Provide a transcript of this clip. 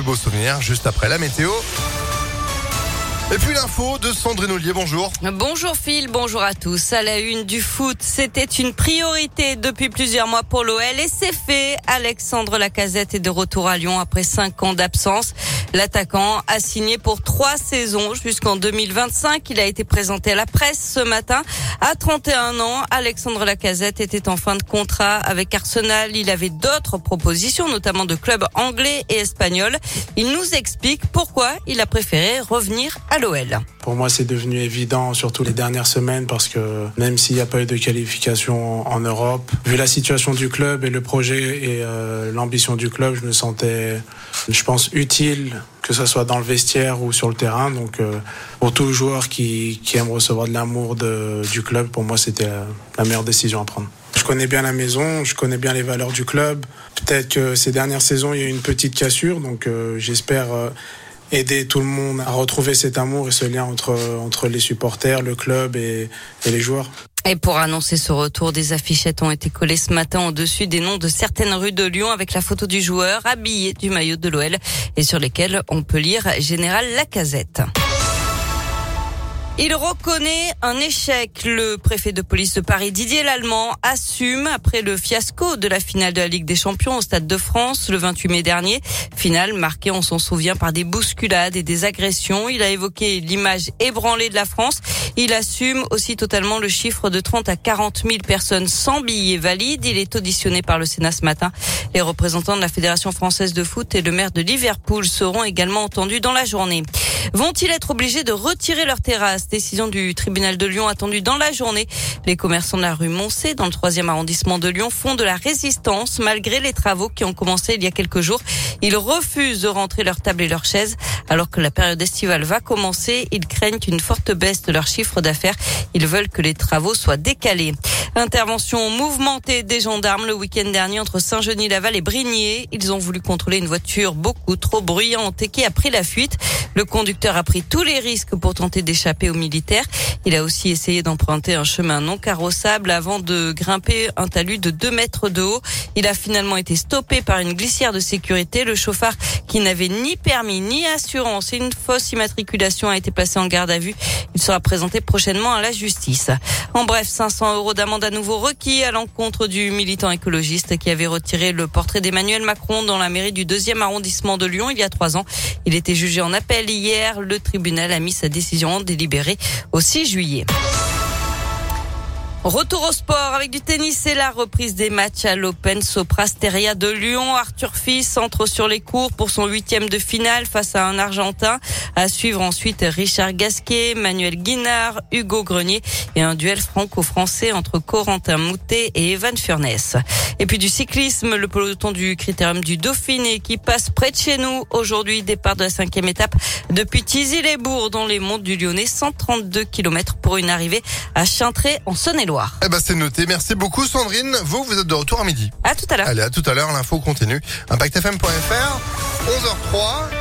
plus beaux souvenirs juste après la météo. Et puis l'info de Sandrine Ollier, bonjour. Bonjour Phil, bonjour à tous. À la une du foot, c'était une priorité depuis plusieurs mois pour l'OL et c'est fait. Alexandre Lacazette est de retour à Lyon après cinq ans d'absence. L'attaquant a signé pour trois saisons jusqu'en 2025. Il a été présenté à la presse ce matin. À 31 ans, Alexandre Lacazette était en fin de contrat avec Arsenal. Il avait d'autres propositions, notamment de clubs anglais et espagnols. Il nous explique pourquoi il a préféré revenir à l'OL. Pour moi, c'est devenu évident, surtout les dernières semaines, parce que même s'il n'y a pas eu de qualification en Europe, vu la situation du club et le projet et euh, l'ambition du club, je me sentais, je pense, utile, que ce soit dans le vestiaire ou sur le terrain. Donc, euh, pour tout joueur qui, qui aime recevoir de l'amour du club, pour moi, c'était la, la meilleure décision à prendre. Je connais bien la maison, je connais bien les valeurs du club. Peut-être que ces dernières saisons, il y a eu une petite cassure, donc euh, j'espère euh, aider tout le monde à retrouver cet amour et ce lien entre, entre les supporters, le club et, et les joueurs. Et pour annoncer ce retour, des affichettes ont été collées ce matin au-dessus des noms de certaines rues de Lyon avec la photo du joueur habillé du maillot de l'OL et sur lesquels on peut lire Général Lacazette. Il reconnaît un échec. Le préfet de police de Paris, Didier Lallemand, assume après le fiasco de la finale de la Ligue des Champions au Stade de France le 28 mai dernier. Finale marquée, on s'en souvient, par des bousculades et des agressions. Il a évoqué l'image ébranlée de la France. Il assume aussi totalement le chiffre de 30 à 40 000 personnes sans billets valides. Il est auditionné par le Sénat ce matin. Les représentants de la Fédération française de foot et le maire de Liverpool seront également entendus dans la journée. Vont-ils être obligés de retirer leur terrasse? Décision du tribunal de Lyon attendue dans la journée. Les commerçants de la rue Moncé, dans le troisième arrondissement de Lyon, font de la résistance malgré les travaux qui ont commencé il y a quelques jours. Ils refusent de rentrer leurs tables et leurs chaises. Alors que la période estivale va commencer, ils craignent une forte baisse de leur chiffre d'affaires. Ils veulent que les travaux soient décalés. Intervention mouvementée des gendarmes le week-end dernier entre Saint-Genis-Laval et Brigné. Ils ont voulu contrôler une voiture beaucoup trop bruyante et qui a pris la fuite. Le conducteur a pris tous les risques pour tenter d'échapper aux militaires. Il a aussi essayé d'emprunter un chemin non carrossable avant de grimper un talus de 2 mètres de haut. Il a finalement été stoppé par une glissière de sécurité. Le chauffard qui n'avait ni permis ni assurance et une fausse immatriculation a été placé en garde à vue. Il sera présenté prochainement à la justice. En bref, 500 euros d'amende nouveau requis à l'encontre du militant écologiste qui avait retiré le portrait d'Emmanuel Macron dans la mairie du deuxième arrondissement de Lyon il y a trois ans. Il était jugé en appel hier. Le tribunal a mis sa décision en délibéré au 6 juillet. Retour au sport avec du tennis et la reprise des matchs à l'Open Soprasteria de Lyon. Arthur Fils entre sur les cours pour son huitième de finale face à un Argentin. À suivre ensuite Richard Gasquet, Manuel Guinard, Hugo Grenier et un duel franco-français entre Corentin Moutet et Evan Furness. Et puis du cyclisme, le peloton du Critérium du Dauphiné qui passe près de chez nous. Aujourd'hui, départ de la cinquième étape depuis Tizy-les-Bourgs dans les monts du Lyonnais. 132 km pour une arrivée à Chintré en Saône-et-Loire. Eh ben, c'est noté. Merci beaucoup, Sandrine. Vous, vous êtes de retour à midi. À tout à l'heure. Allez, à tout à l'heure. L'info continue. ImpactFM.fr, 11h03.